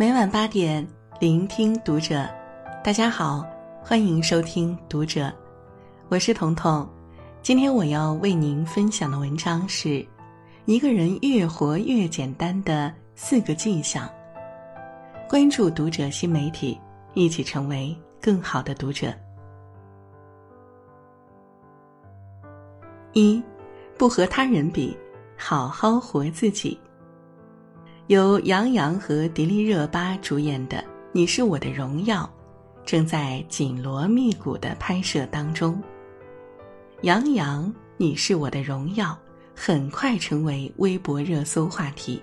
每晚八点，聆听读者。大家好，欢迎收听读者，我是彤彤。今天我要为您分享的文章是：一个人越活越简单的四个迹象。关注读者新媒体，一起成为更好的读者。一，不和他人比，好好活自己。由杨洋和迪丽热巴主演的《你是我的荣耀》，正在紧锣密鼓的拍摄当中。杨洋《你是我的荣耀》很快成为微博热搜话题，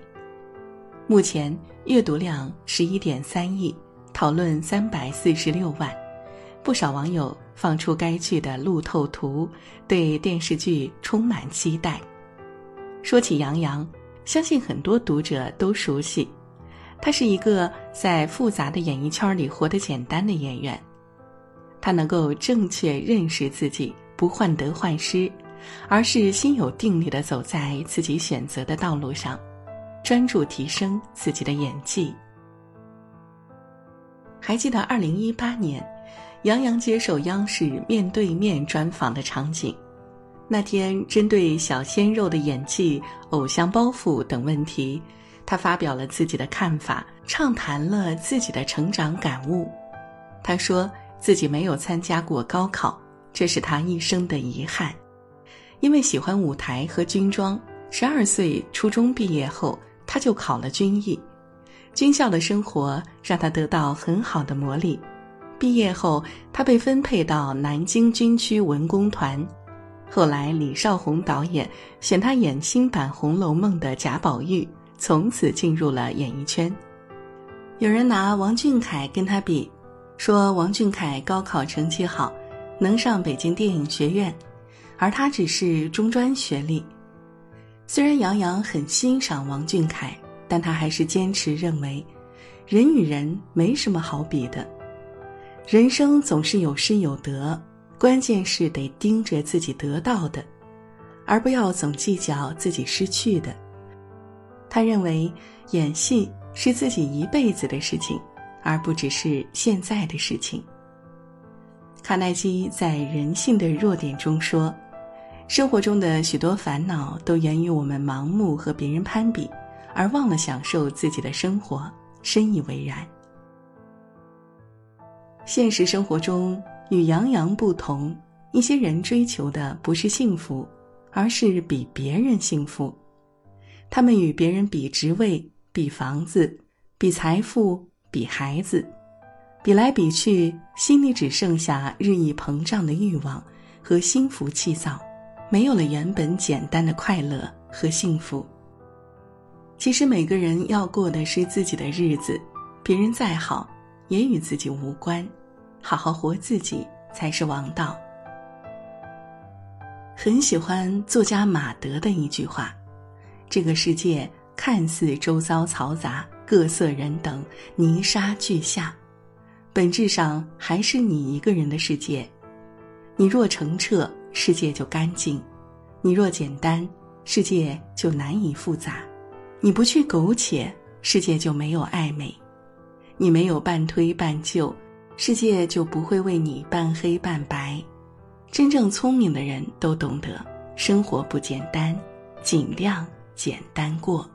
目前阅读量十一点三亿，讨论三百四十六万，不少网友放出该剧的路透图，对电视剧充满期待。说起杨洋。相信很多读者都熟悉，他是一个在复杂的演艺圈里活得简单的演员。他能够正确认识自己，不患得患失，而是心有定力的走在自己选择的道路上，专注提升自己的演技。还记得二零一八年，杨洋接受央视面对面专访的场景。那天，针对小鲜肉的演技、偶像包袱等问题，他发表了自己的看法，畅谈了自己的成长感悟。他说自己没有参加过高考，这是他一生的遗憾。因为喜欢舞台和军装，十二岁初中毕业后，他就考了军艺。军校的生活让他得到很好的磨砺。毕业后，他被分配到南京军区文工团。后来，李少红导演选他演新版《红楼梦》的贾宝玉，从此进入了演艺圈。有人拿王俊凯跟他比，说王俊凯高考成绩好，能上北京电影学院，而他只是中专学历。虽然杨洋很欣赏王俊凯，但他还是坚持认为，人与人没什么好比的，人生总是有失有得。关键是得盯着自己得到的，而不要总计较自己失去的。他认为演戏是自己一辈子的事情，而不只是现在的事情。卡耐基在《人性的弱点》中说：“生活中的许多烦恼都源于我们盲目和别人攀比，而忘了享受自己的生活。”深以为然。现实生活中。与杨洋不同，一些人追求的不是幸福，而是比别人幸福。他们与别人比职位、比房子、比财富、比孩子，比来比去，心里只剩下日益膨胀的欲望和心浮气躁，没有了原本简单的快乐和幸福。其实每个人要过的是自己的日子，别人再好，也与自己无关。好好活自己才是王道。很喜欢作家马德的一句话：“这个世界看似周遭嘈杂，各色人等，泥沙俱下，本质上还是你一个人的世界。你若澄澈，世界就干净；你若简单，世界就难以复杂；你不去苟且，世界就没有暧昧；你没有半推半就。”世界就不会为你半黑半白。真正聪明的人都懂得，生活不简单，尽量简单过，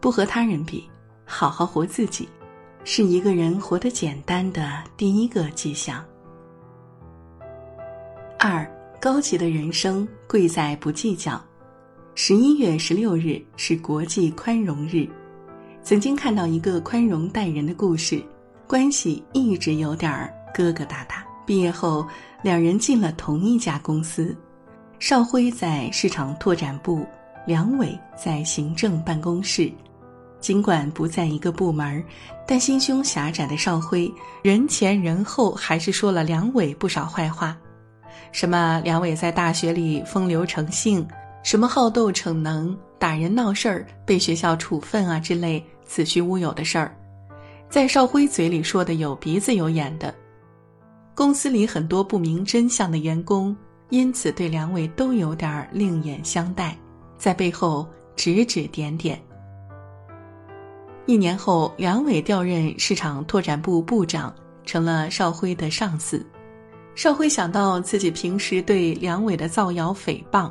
不和他人比，好好活自己，是一个人活得简单的第一个迹象。二，高级的人生贵在不计较。十一月十六日是国际宽容日，曾经看到一个宽容待人的故事。关系一直有点儿疙疙瘩瘩。毕业后，两人进了同一家公司，邵辉在市场拓展部，梁伟在行政办公室。尽管不在一个部门，但心胸狭窄的邵辉人前人后还是说了梁伟不少坏话，什么梁伟在大学里风流成性，什么好斗逞能，打人闹事儿被学校处分啊之类子虚乌有的事儿。在邵辉嘴里说的有鼻子有眼的，公司里很多不明真相的员工，因此对梁伟都有点另眼相待，在背后指指点点。一年后，梁伟调任市场拓展部部长，成了邵辉的上司。邵辉想到自己平时对梁伟的造谣诽谤，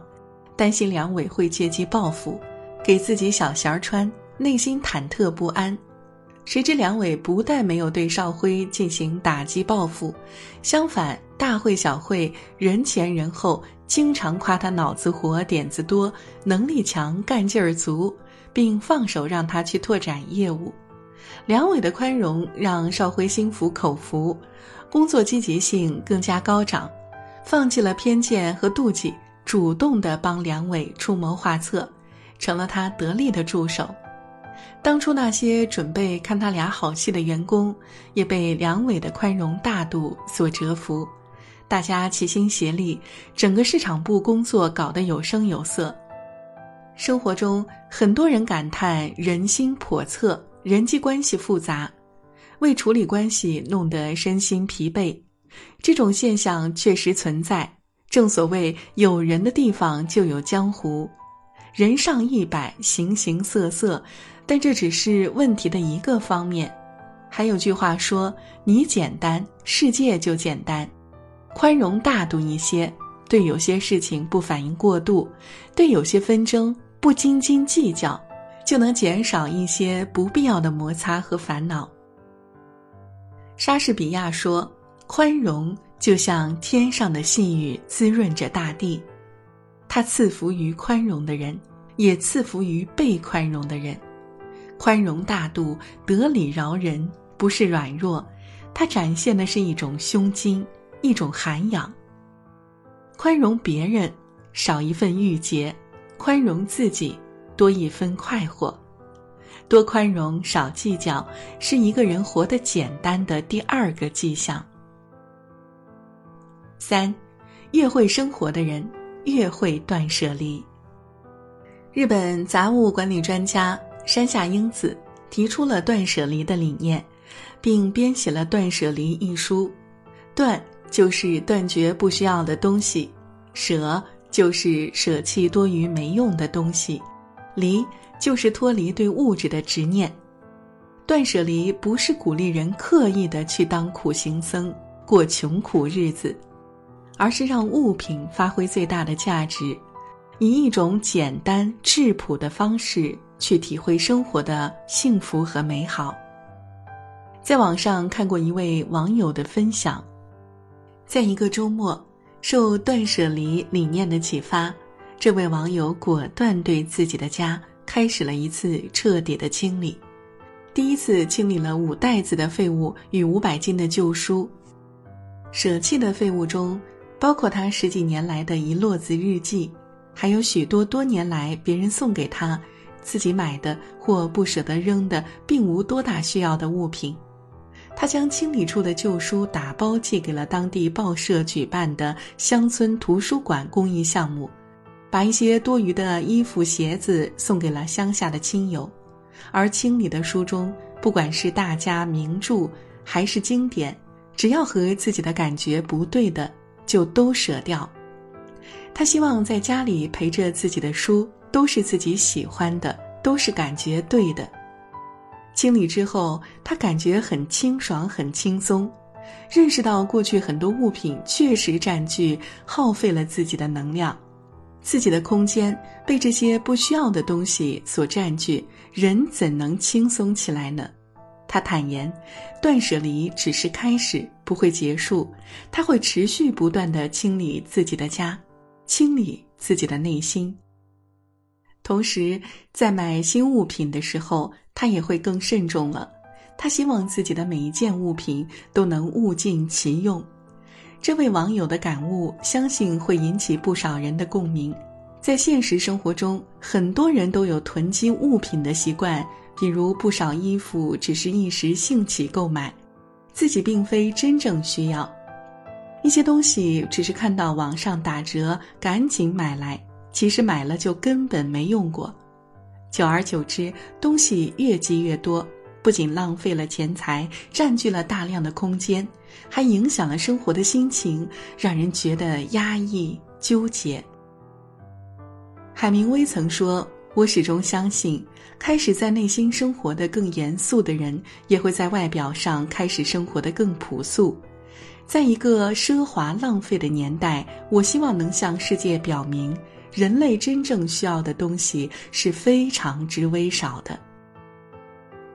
担心梁伟会借机报复，给自己小鞋穿，内心忐忑不安。谁知梁伟不但没有对邵辉进行打击报复，相反，大会小会，人前人后，经常夸他脑子活、点子多、能力强、干劲儿足，并放手让他去拓展业务。梁伟的宽容让邵辉心服口服。工作积极性更加高涨，放弃了偏见和妒忌，主动的帮梁伟出谋划策，成了他得力的助手。当初那些准备看他俩好戏的员工，也被梁伟的宽容大度所折服，大家齐心协力，整个市场部工作搞得有声有色。生活中，很多人感叹人心叵测，人际关系复杂。为处理关系弄得身心疲惫，这种现象确实存在。正所谓有人的地方就有江湖，人上一百，形形色色，但这只是问题的一个方面。还有句话说：“你简单，世界就简单。”宽容大度一些，对有些事情不反应过度，对有些纷争不斤斤计较，就能减少一些不必要的摩擦和烦恼。莎士比亚说：“宽容就像天上的细雨，滋润着大地。他赐福于宽容的人，也赐福于被宽容的人。宽容大度、得理饶人，不是软弱，它展现的是一种胸襟，一种涵养。宽容别人，少一份郁结；宽容自己，多一分快活。”多宽容，少计较，是一个人活得简单的第二个迹象。三，越会生活的人，越会断舍离。日本杂物管理专家山下英子提出了断舍离的理念，并编写了《断舍离》一书。断就是断绝不需要的东西，舍就是舍弃多余没用的东西，离。就是脱离对物质的执念，断舍离不是鼓励人刻意的去当苦行僧过穷苦日子，而是让物品发挥最大的价值，以一种简单质朴的方式去体会生活的幸福和美好。在网上看过一位网友的分享，在一个周末，受断舍离理念的启发，这位网友果断对自己的家。开始了一次彻底的清理，第一次清理了五袋子的废物与五百斤的旧书，舍弃的废物中包括他十几年来的一摞子日记，还有许多多年来别人送给他、自己买的或不舍得扔的并无多大需要的物品。他将清理出的旧书打包寄给了当地报社举办的乡村图书馆公益项目。把一些多余的衣服、鞋子送给了乡下的亲友，而清理的书中，不管是大家名著还是经典，只要和自己的感觉不对的，就都舍掉。他希望在家里陪着自己的书都是自己喜欢的，都是感觉对的。清理之后，他感觉很清爽、很轻松，认识到过去很多物品确实占据、耗费了自己的能量。自己的空间被这些不需要的东西所占据，人怎能轻松起来呢？他坦言，断舍离只是开始，不会结束。他会持续不断的清理自己的家，清理自己的内心。同时，在买新物品的时候，他也会更慎重了。他希望自己的每一件物品都能物尽其用。这位网友的感悟，相信会引起不少人的共鸣。在现实生活中，很多人都有囤积物品的习惯，比如不少衣服只是一时兴起购买，自己并非真正需要；一些东西只是看到网上打折，赶紧买来，其实买了就根本没用过。久而久之，东西越积越多。不仅浪费了钱财，占据了大量的空间，还影响了生活的心情，让人觉得压抑纠结。海明威曾说：“我始终相信，开始在内心生活的更严肃的人，也会在外表上开始生活的更朴素。在一个奢华浪费的年代，我希望能向世界表明，人类真正需要的东西是非常之微少的。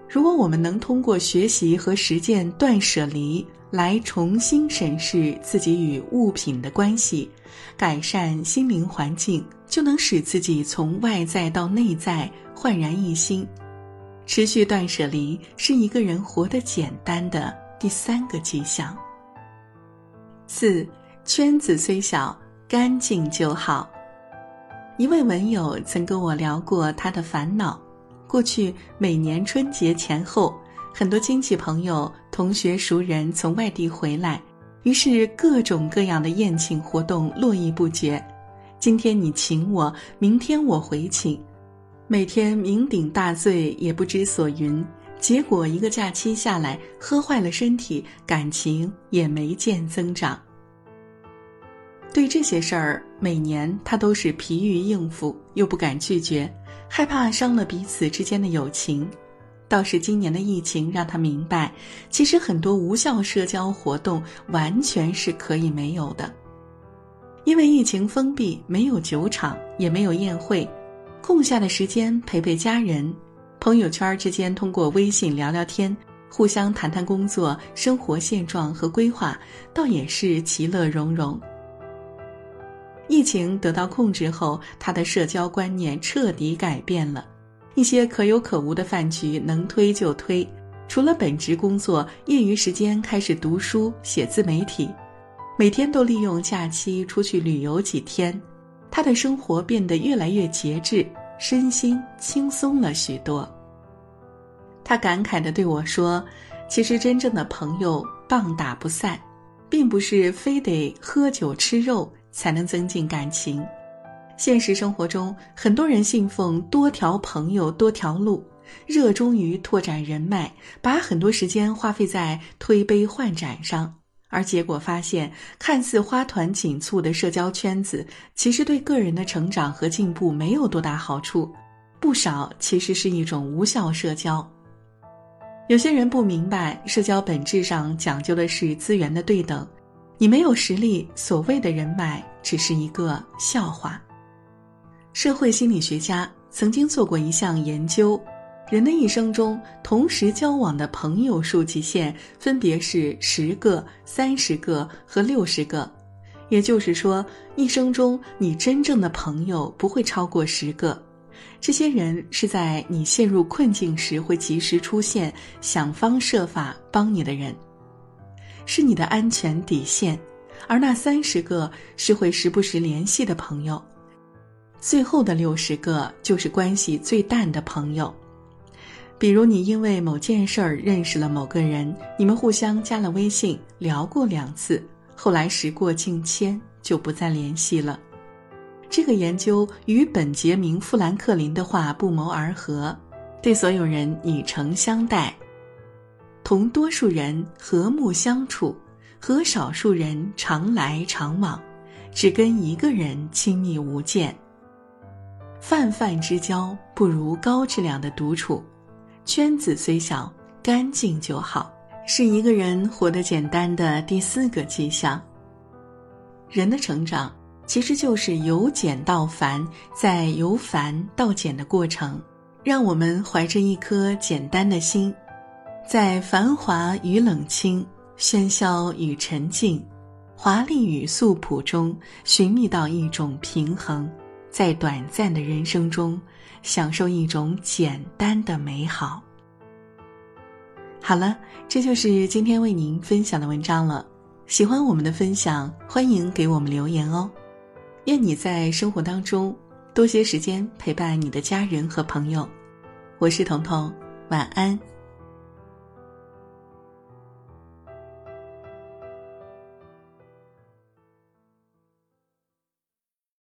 如果我们能通过学习和实践断舍离，来重新审视自己与物品的关系，改善心灵环境。就能使自己从外在到内在焕然一新。持续断舍离是一个人活得简单的第三个迹象。四圈子虽小，干净就好。一位文友曾跟我聊过他的烦恼：过去每年春节前后，很多亲戚朋友、同学熟人从外地回来，于是各种各样的宴请活动络绎不绝。今天你请我，明天我回请，每天酩酊大醉也不知所云，结果一个假期下来，喝坏了身体，感情也没见增长。对这些事儿，每年他都是疲于应付，又不敢拒绝，害怕伤了彼此之间的友情。倒是今年的疫情让他明白，其实很多无效社交活动完全是可以没有的。因为疫情封闭，没有酒场，也没有宴会，空下的时间陪陪家人，朋友圈之间通过微信聊聊天，互相谈谈工作、生活现状和规划，倒也是其乐融融。疫情得到控制后，他的社交观念彻底改变了，一些可有可无的饭局能推就推，除了本职工作，业余时间开始读书、写自媒体。每天都利用假期出去旅游几天，他的生活变得越来越节制，身心轻松了许多。他感慨地对我说：“其实真正的朋友棒打不散，并不是非得喝酒吃肉才能增进感情。现实生活中，很多人信奉多条朋友多条路，热衷于拓展人脉，把很多时间花费在推杯换盏上。”而结果发现，看似花团锦簇的社交圈子，其实对个人的成长和进步没有多大好处，不少其实是一种无效社交。有些人不明白，社交本质上讲究的是资源的对等，你没有实力，所谓的人脉只是一个笑话。社会心理学家曾经做过一项研究。人的一生中，同时交往的朋友数极限分别是十个、三十个和六十个，也就是说，一生中你真正的朋友不会超过十个。这些人是在你陷入困境时会及时出现，想方设法帮你的人，是你的安全底线；而那三十个是会时不时联系的朋友，最后的六十个就是关系最淡的朋友。比如，你因为某件事儿认识了某个人，你们互相加了微信，聊过两次，后来时过境迁，就不再联系了。这个研究与本杰明·富兰克林的话不谋而合：对所有人以诚相待，同多数人和睦相处，和少数人常来常往，只跟一个人亲密无间。泛泛之交不如高质量的独处。圈子虽小，干净就好，是一个人活得简单的第四个迹象。人的成长其实就是由简到繁，再由繁到简的过程。让我们怀着一颗简单的心，在繁华与冷清、喧嚣与沉静、华丽与素朴中，寻觅到一种平衡，在短暂的人生中。享受一种简单的美好。好了，这就是今天为您分享的文章了。喜欢我们的分享，欢迎给我们留言哦。愿你在生活当中多些时间陪伴你的家人和朋友。我是彤彤，晚安。